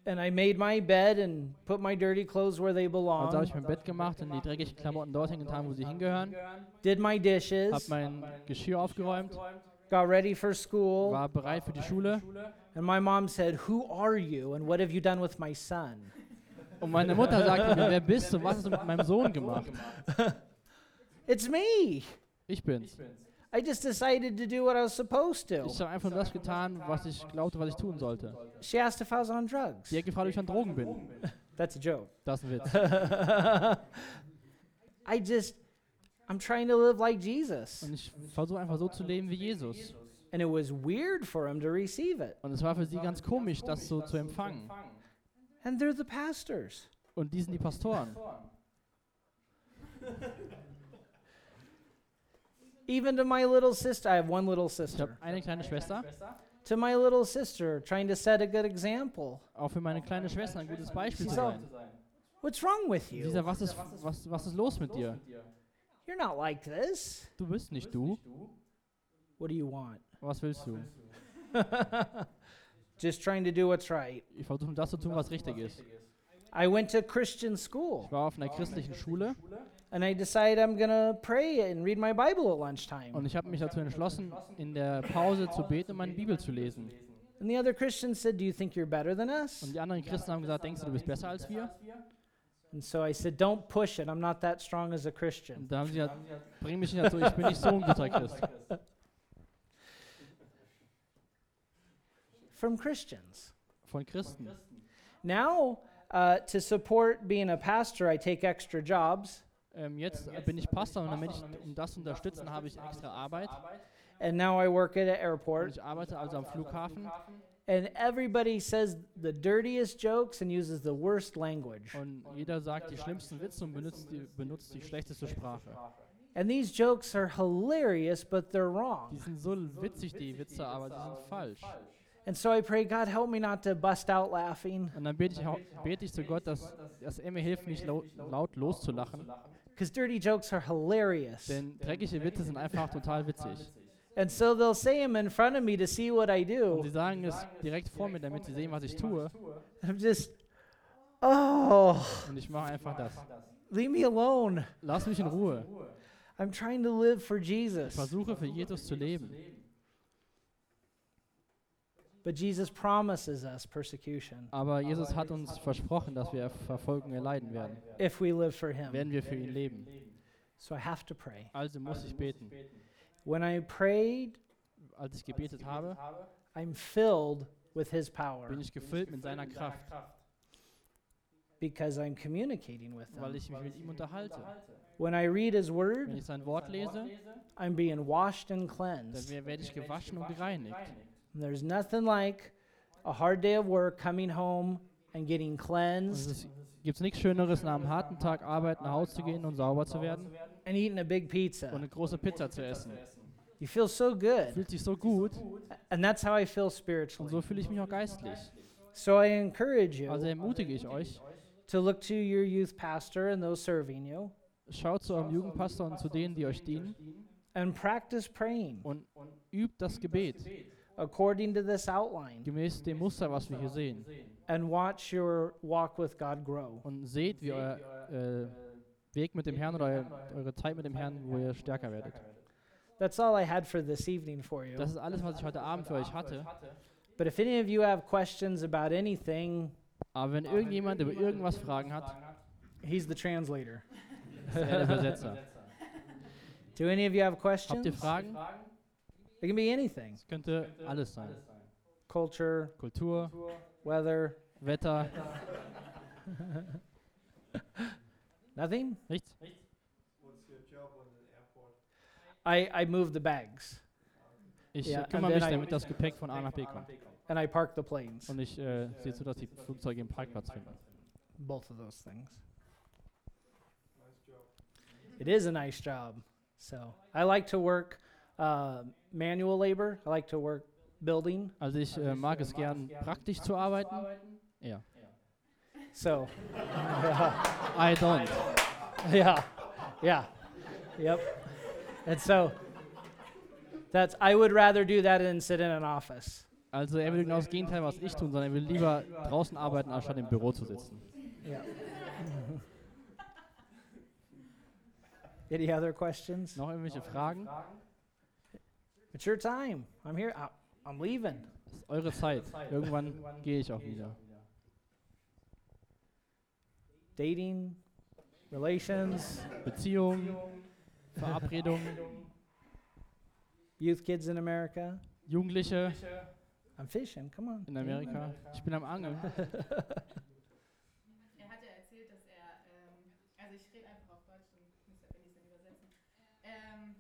And I made my bed and put my dirty clothes where they Also habe belong, ich mein Bett gemacht und die dreckigen Klamotten dorthin getan, wo sie hingehören. did my dishes, mein Geschirr aufgeräumt, got ready for school, war bereit für die Schule. and my mom said, Who are you and what have you done with my son? Und meine Mutter sagte mir, wer bist du was hast du mit meinem Sohn gemacht? [laughs] It's me. Ich bin's. I just decided to do what I was supposed to. Ich habe einfach nur das getan, was ich glaubte, was ich tun sollte. She asked if I was on drugs. Sie hat gefragt, ob ich an Drogen bin. That's a joke. Das ist ein Witz. [laughs] I just, I'm trying to live like Jesus. Und ich versuche einfach so zu leben wie Jesus. And it was weird for him to receive it. Und es war für sie ganz komisch, das so zu empfangen. And they're the pastors. Und die sind die Pastoren. [laughs] Even to my little sister, I have one little Ich habe sister. eine kleine Schwester. To my little sister, trying to set a good example. Auch für meine kleine Schwester ein gutes Beispiel zu sein. What's wrong with you? sagt, was ist, was, was ist los mit dir? You're not like this. Du bist nicht du. What do you want? Was willst du? [laughs] Just trying to do what's right. Ich versuche das zu tun, was richtig ist. I went to Christian school Ich war auf einer christlichen Schule and I decide I'm going to pray and read my Bible at lunchtime. und ich habe mich dazu entschlossen, in der Pause zu beten und meine Bibel zu lesen. And the other Christians said, Do you think you're better than us? Und die anderen Christen haben gesagt, denkst du, du bist besser als wir? And so I said, Don't push it. I'm not that strong as a Christian. Und da haben sie gesagt, bring mich nicht dazu, ich bin nicht so ein guter Christ. [laughs] From Christians. Von Christen. Now, uh, to support being a pastor, I take extra jobs. Ähm, jetzt bin ich Pastor und damit ich um das zu unterstützen, habe ich extra Arbeit. And now I work at an Und airport. ich arbeite also am Flughafen And everybody says the dirtiest jokes and uses the worst language. und jeder sagt die schlimmsten Witze und benutzt die, benutzt die schlechteste Sprache. And these jokes are hilarious, but they're Die wrong. sind so witzig, die Witze, aber die sind falsch. And so I pray, God, help me not to bust out laughing. Und dann bete ich, bete ich zu Gott, dass, dass er mir hilft, nicht lau laut loszulachen. Because dirty jokes are hilarious. Denn dreckige Witze sind einfach total witzig. And so they'll say them in front of me to see what I Und do. sie sagen es direkt vor mir, damit sie sehen, was ich tue. I'm just, oh, Und ich mache einfach das. leave me alone. Lass mich in Ruhe. I'm trying to live for Ich Jesus. versuche für Jesus zu leben. But Jesus promises us persecution Aber Jesus hat uns versprochen, dass wir Verfolgung erleiden werden. if we live for Him. Werden wir für ihn leben. So I have to pray. Also muss ich beten. When I prayed, Als ich gebetet habe, I'm filled with His power bin ich gefüllt mit seiner Kraft, because I'm communicating with weil ich mich mit ihm unterhalte. When I read His Wenn Word, ich sein Wort lese, I'm being washed and dann cleansed. wer- werde ich gewaschen und gereinigt. And there's nothing like a hard day of work, coming home and getting Und cleansed es nichts Schöneres, nach einem harten Tag Arbeit nach Hause zu gehen und sauber zu werden and eating a big pizza. und eine große Pizza zu essen. You feel so good. Fühlt sich so gut And that's how I feel und spiritually. so fühle ich mich auch geistlich. So I encourage Also you ermutige ich euch, to look to your youth pastor and those serving you schaut zu eurem Jugendpastor und zu denen, die euch dienen and practice praying und übt das Gebet according to this outline gemäß dem Muster, was wir hier sehen. and watch your walk with God grow. Und seht, wie euer äh, Weg mit dem Herrn oder eure Zeit mit dem Herrn, wo ihr stärker werdet. That's all I had for this evening for you. Das ist alles, was ich heute Abend für euch hatte. But if any of you have questions about anything, Aber wenn irgendjemand über irgendwas Fragen hat, he's the translator. ist [laughs] er der Übersetzer. Do any of you have Habt ihr questions? Fragen? It can be anything Es könnte alles sein. culture, Kultur, weather, Wetter, [laughs] nothing? nichts. What's your job on the airport? I, I move the bags Ich and kümmere then mich, I- damit das Gepäck von A nach B kommt. and I park the planes. Und ich äh, sehe zu, dass die Flugzeuge im Parkplatz finden. Both of those things. It is a nice job. So I like to work uh, manual labor. I like to work building. Also ich äh, mag es gern, praktisch zu arbeiten. Ja. So [laughs] I don't. [laughs] yeah, yeah, yep. And so that's I would rather do that than sit in an office. Also er will genau das Gegenteil, was ich tun, sondern er will lieber draußen arbeiten, anstatt im Büro zu sitzen. Yeah. [laughs] Any other questions? Noch irgendwelche Fragen? It's your time. I'm here. I- I'm leaving. Das ist eure Zeit. Irgendwann gehe ich auch wieder. Dating, relations, Beziehung, Verabredung, youth kids in America. Jugendliche I'm fishing. Come on. in Amerika. Ich bin am Angeln. [laughs] Er hat ja erzählt, dass er, ähm, also ich rede einfach auf Deutsch, dann muss er, wenn ich es dann übersetzen. Ähm,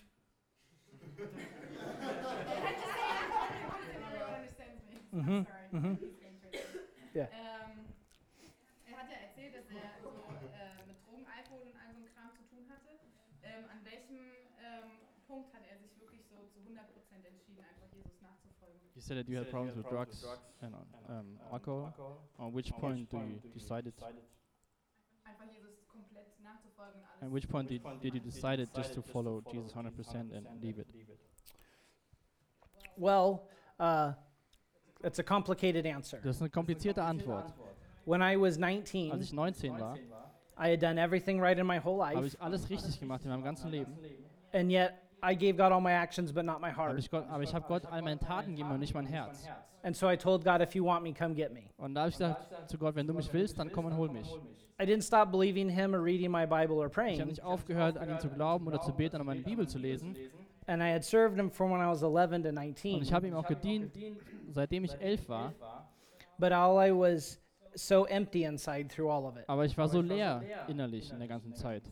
Everyone understands me. Mhm, Sorry. mhm. He's going to translate. Yeah. Ähm, er hat ja erzählt, dass er so äh, mit Drogen, Alkohol und all so einem Kram zu tun hatte. Ähm, an welchem ähm, Punkt hat er sich wirklich so zu 100% entschieden, einfach Jesus nachzufolgen? You said that you had problems with drugs and um, alcohol. On which point do you decide it? Einfach Jesus komplett nachzufolgen und alles. At which point did, did you decide it just to follow Jesus 100% and leave it? Well, uh, it's a complicated answer. Das ist eine komplizierte Antwort. When I was Als 19, ich 19 war, I had done everything right in my whole habe life, ich alles richtig gemacht in meinem ganzen Leben. and yet I gave God all my actions, but not my Hab heart. ich Gott, aber ich habe Gott all meine Taten gegeben und nicht mein Herz. And so I told God, if you want me, come get me. Und da habe ich gesagt zu Gott, wenn du mich willst, dann komm und hol mich. I didn't stop believing Him or reading my Bible or Ich habe praying, nicht aufgehört, an ihn zu glauben oder zu beten oder meine Bibel zu lesen. And I had served Him from when I was 11 to Und 19. ich habe ihm auch gedient, seitdem ich elf war. But all I was so empty inside through all of it. Aber ich war so leer innerlich in der ganzen Zeit.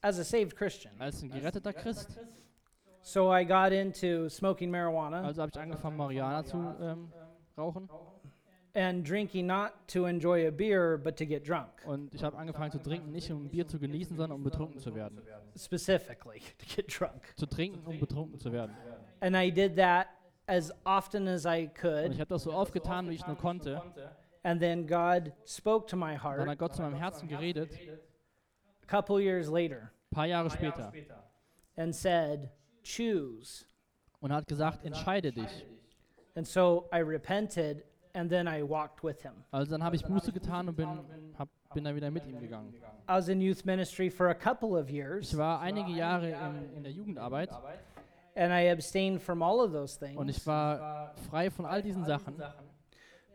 As a saved Christian. Als ein geretteter Christ. So I got into smoking marijuana Also habe ich angefangen, Marihuana zu ähm, rauchen. And drinking not to enjoy a beer, but to get drunk, Und ich habe angefangen zu trinken, nicht um Bier zu genießen, sondern um betrunken zu werden. specifically [laughs] to get drunk. Zu trinken, um betrunken zu werden. And I did that as often as I could. Und ich habe das so oft getan, wie ich nur konnte. And then God spoke to my heart. Dann hat Gott zu meinem Herzen geredet, a couple years later paar Jahre später. and said, Choose. Und hat gesagt, entscheide dich. And so I repented and then I walked with him. Also dann habe ich Buße getan und bin, hab, bin dann wieder mit ihm gegangen. I was in youth ministry for a couple of years Ich war einige Jahre in, in der Jugendarbeit and I abstained from all of those und things. ich war frei von all diesen Sachen.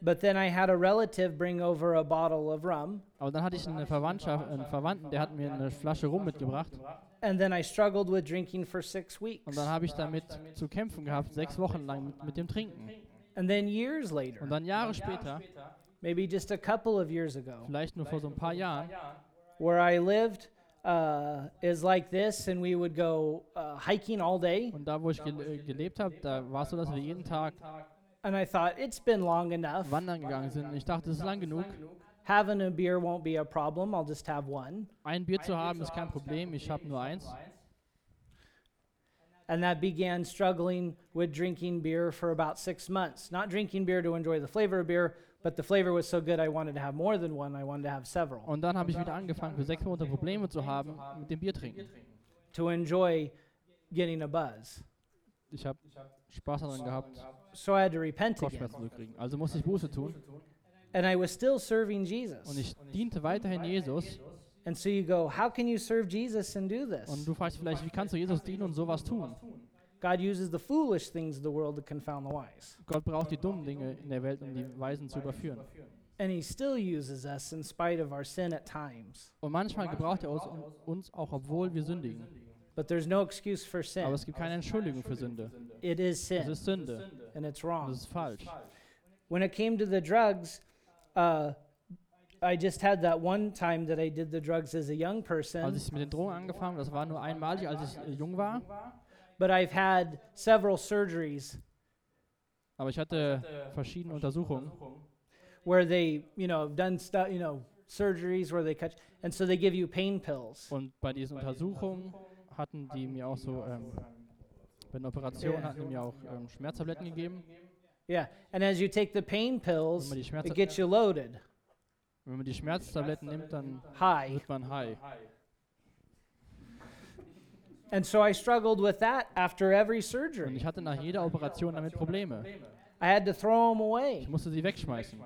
But then I had a relative bring over a bottle of rum Aber dann hatte ich eine Verwandtschaft, einen Verwandten, der hat mir eine Flasche Rum mitgebracht. and then I struggled with drinking for six Und weeks. dann habe ich damit zu kämpfen gehabt, sechs Wochen lang mit, mit dem Trinken. And then years later, Und dann Jahre später, maybe just a couple of years ago, vielleicht nur vor so ein paar Jahren, where I lived uh, is like this, and we would go uh, hiking all day. und da, wo ich gel gelebt habe, da war es so, dass wir jeden Tag And I thought, it's been long enough. wandern gegangen sind. Ich dachte, es ist lang genug. Having a beer won't be a problem. I'll just have one. Ein Bier zu haben ist kein Problem, ich habe nur eins. And that began struggling with drinking beer for about six months. Not drinking beer to enjoy the flavor of beer, but the flavor was so good I wanted to have more than one. I wanted to have several Und dann habe ich wieder angefangen, für sechs Monate Probleme zu haben mit dem Bier trinken. to enjoy getting a buzz. Ich habe Spaß daran gehabt, So I had to repent again. Zu kriegen. Also musste ich Buße tun. And I was still serving Jesus. Und ich diente weiterhin Jesus. And so you go, how can you serve Jesus and do Und this? du fragst vielleicht, wie kannst du Jesus dienen und sowas tun? God uses the foolish things of the world to confound the wise. Gott braucht die dummen Dinge in der Welt, um die Weisen zu überführen. And he still uses us in spite of our sin at times. Und manchmal gebraucht er uns, uns auch, obwohl wir sündigen. But there's no excuse for sin. Aber es gibt keine Entschuldigung für Sünde. It is sin. Es ist Sünde. and it's wrong. das ist falsch. When it came to the drugs, uh, I just had that one time that I did the drugs as a young Als person, ich mit den Drogen angefangen das war nur einmalig, als ich äh, jung war. but I've had several surgeries Aber ich hatte verschiedene Untersuchungen. where they, you know, done stuff, you know, surgeries where they cut, and so they give you pain pills. Und bei diesen Untersuchungen hatten die mir auch so, ähm, bei den Operationen hatten die mir auch ähm, Schmerztabletten gegeben. Yeah, and as you take the pain pills, man die, Schmerz it gets you loaded, wenn man die Schmerztabletten nimmt, dann high. wird man high. And so I struggled with that after every Und surgery. ich hatte nach jeder Operation damit Probleme. I had to throw them away. Ich musste sie wegschmeißen.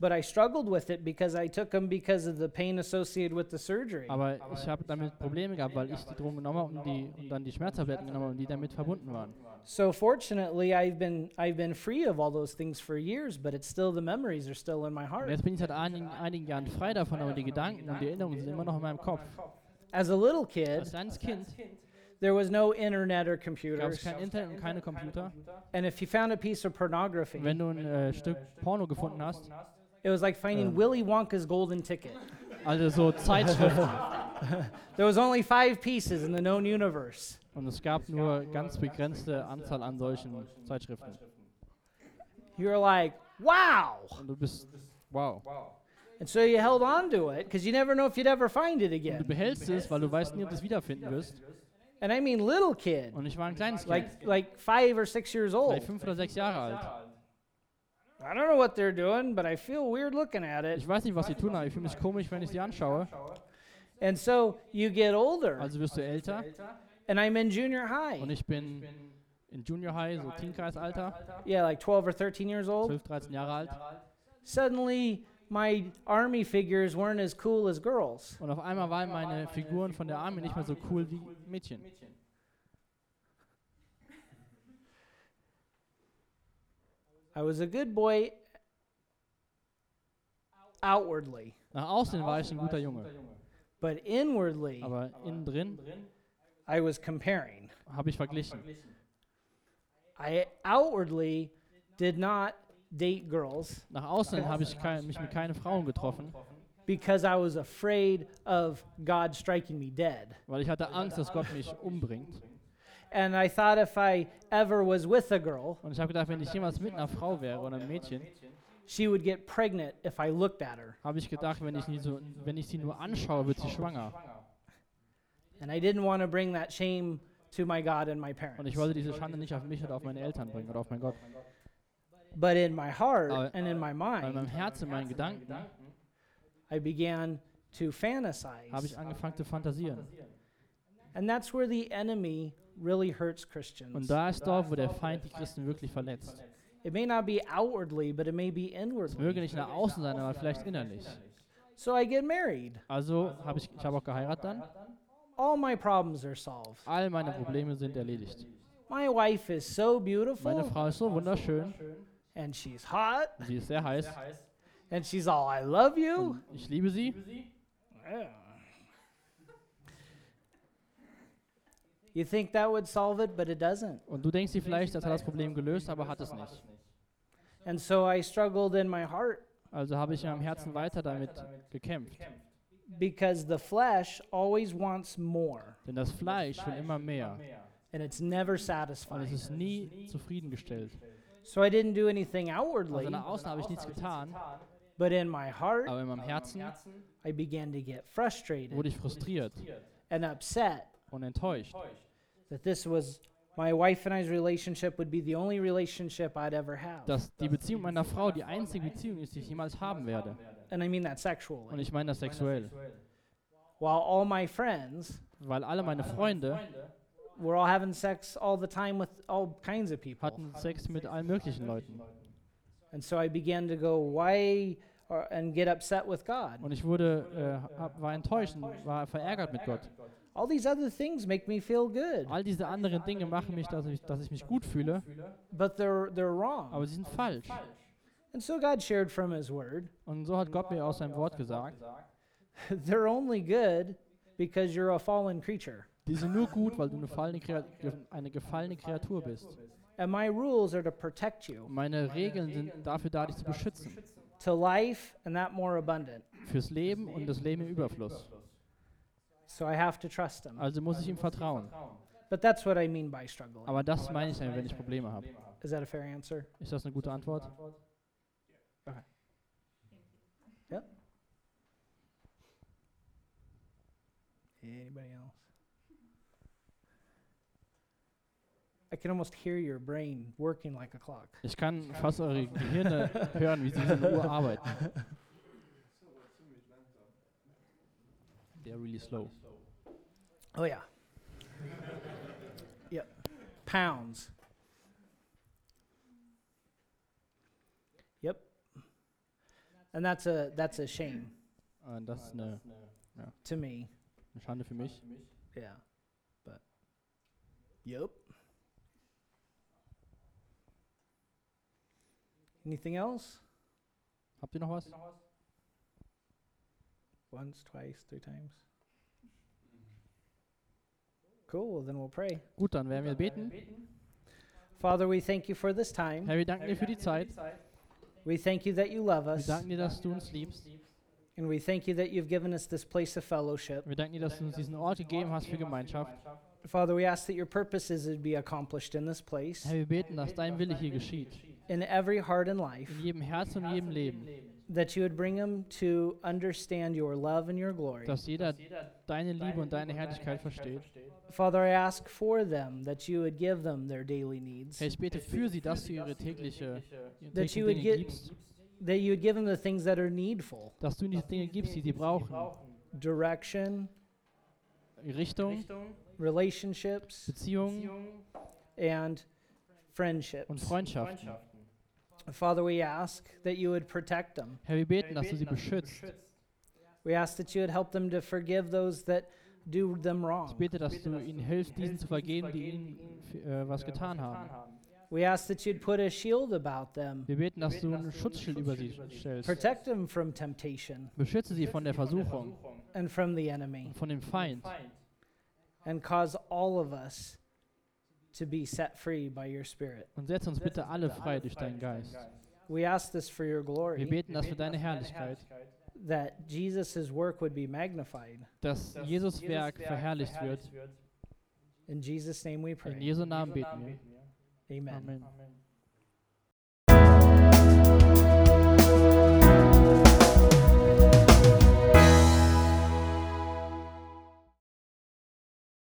But I struggled with it because I took them because of the pain associated with the surgery. Aber ich habe damit Probleme gehabt, weil ich die Drogen genommen habe und, die, und dann die Schmerztabletten genommen habe, die damit verbunden waren. So fortunately, I've been I've been free of all those things for years, but it's still the memories are still in my heart. jetzt bin ich seit einigen, einigen Jahren frei davon, aber die Gedanken und die Erinnerungen sind immer noch in meinem Kopf. As a little Als kid, kleines Kind there was no internet or computers, kein Internet und keine Computer. and if you found a piece of pornography, wenn du ein äh, Stück Porno gefunden hast, it was like finding ähm, Willy Wonka's golden ticket. also so [laughs] Zeitschriften, There was only five pieces in the known universe. Und es gab nur ganz begrenzte Anzahl an solchen Zeitschriften. You're like, wow! Und du bist, wow. And so you held on to it because you never know if you'd ever find it Und du again. behältst es, weil du weißt nie, ob du es wiederfinden wirst. And I mean, little kid, Und ich war ein kleines Kind, like like five or six years old. vielleicht fünf oder sechs Jahre alt. I don't know what they're doing, but I feel weird looking at it. Ich weiß nicht, was sie tun, aber ich fühle mich komisch, wenn ich sie anschaue. And so you get older, Also wirst du älter and I'm in junior und high. ich bin in Junior High, so Teenkreisalter, Yeah, like 12 or 13 years old. 12, 13 Jahre alt. Suddenly, my army figures weren't as cool as girls. Und auf einmal waren meine Figuren von der Army nicht mehr so cool wie Mädchen. I was a good boy outwardly, Nach außen war ich ein guter Junge, but inwardly, aber innen drin I was comparing. habe ich verglichen. I outwardly did not date girls Nach außen habe ich kei- mich mit keinen Frauen getroffen, because I was afraid of God striking me dead. weil ich hatte Angst, dass Gott mich umbringt. And I thought if I ever was with a girl, Und ich habe gedacht, wenn ich jemals mit einer Frau wäre oder einem Mädchen, she would get pregnant if I looked at her. habe ich gedacht, wenn ich, nie so, wenn ich sie nur anschaue, wird sie schwanger. And I didn't want to bring that shame to my God and my parents. Und ich wollte diese Schande nicht auf mich oder auf meine Eltern bringen oder auf meinen Gott. But in my heart Aber- and in my äh, Weil in meinem mind, Herzen, in meinen Gedanken, I began to fantasize. habe ich angefangen zu fantasieren. And that's where the enemy really hurts Christians. Und da ist dort, wo der Feind die Christen wirklich verletzt. It may not be outwardly, but it may be Es inwardly. möge nicht nach außen sein, aber vielleicht innerlich. So I get married. Also habe ich, ich habe auch geheiratet dann. All my problems are solved. All meine Probleme sind erledigt. My wife is so beautiful. Meine Frau ist so wunderschön, and she's hot, sie ist sehr heiß. and she's all, I love you. Und ich liebe sie. Yeah. You think that would solve it, but it doesn't. Und du denkst dir vielleicht, das hat das Problem gelöst, aber hat es nicht. And so I struggled in my heart Also habe ich in meinem Herzen weiter damit gekämpft. Because the flesh always wants more Denn das Fleisch will immer mehr. and it's never Und es satisfying. ist nie zufriedengestellt. So I didn't do anything Also outwardly, nach außen habe ich nichts getan, but in my heart, aber in meinem Herzen I began to get frustrated wurde ich frustriert and upset und enttäuscht, that this was my wife and I's relationship would be the only relationship I'd ever have. dass die Beziehung meiner Frau die einzige Beziehung ist, die ich jemals haben werde. And I mean that Und sexually. ich meine das sexuell. While all my friends Weil alle meine Freunde were all having sex all the time with all kinds of people. hatten Sex mit allen möglichen Leuten. And so I began to go, why, or, and get upset with God. Und ich wurde, äh, hab, war enttäuscht und war verärgert mit Gott. All these other things make me feel good, All diese anderen Dinge machen mich, dass ich, dass ich mich gut fühle, but they're, they're wrong. aber sie sind falsch. And so God shared from His Word, Und so hat Gott mir aus seinem Wort gesagt, [laughs] they're only good because you're a fallen creature. die sind nur gut, weil du eine, fallene eine gefallene Kreatur bist. And my rules are to protect you meine Regeln sind dafür da, dich zu beschützen. to life and that more abundant. Fürs Leben und das Leben im Überfluss. So I have to trust Him. Also muss ich ihm vertrauen. But that's what I mean by struggling. Aber das meine ich wenn ich Probleme habe. Is that a fair answer? Ist das eine gute Antwort? Anybody else? I can almost hear your brain working like a clock. Ich kann fast eure Gehirne [laughs] hören, wie sie wie so Uhr arbeiten. They're really slow. Oh yeah. yep. Pounds. And that's a that's a shame uh, Und das ist eine, to me. eine Schande für mich. Yeah. But Yep. Anything else? Habt ihr noch was? Once, twice, three times. Cool, then we'll pray. Gut, dann werden wir beten. Father, we thank you for this time. Herr, wir danken dir für die Zeit. We thank you that you love Wir us. danken dir, dass du uns liebst. And we thank you that you've given us this place of fellowship. Wir danken dir, dass du uns diesen Ort gegeben hast für Gemeinschaft. Father, we ask that your purposes would be accomplished in this place, Herr, wir beten, dass dein Wille hier geschieht. in every heart and life, In jedem Herz und jedem Leben. That you would bring them to understand your love and your glory. Dass jeder deine Liebe und deine Herrlichkeit versteht. Father, I ask for them that you would give them their daily needs, Herr, ich bete für sie, dass du ihre tägliche, ihre That you would Dinge get- that you would give them the things that are needful. Dass du ihnen die Dinge gibst, die sie brauchen. direction, Richtung, relationships, Beziehungen and friendships. und Freundschaften. Father, we ask that you would protect them. Herr, wir beten, dass du sie beschützt. We ask that you would help them to forgive those that do them wrong. Ich wrong. bete, dass du ihnen hilfst, diesen zu vergeben, die ihnen äh, øh, was getan øh, haben. We ask that you'd put a shield about them, Wir beten, dass du ein Schutzschild über sie stellst. protect them from temptation Beschütze sie von der Versuchung, and from the enemy, und von dem Feind and cause all of us to be set free by your Spirit. und setze uns bitte alle frei durch deinen Geist. We ask this for your Wir glory, beten das für deine Herrlichkeit, that Jesus' work would be magnified. dass Jesus Werk verherrlicht wird. In Jesus' name we In pray. Jesu Namen beten wir. Amen. Amen.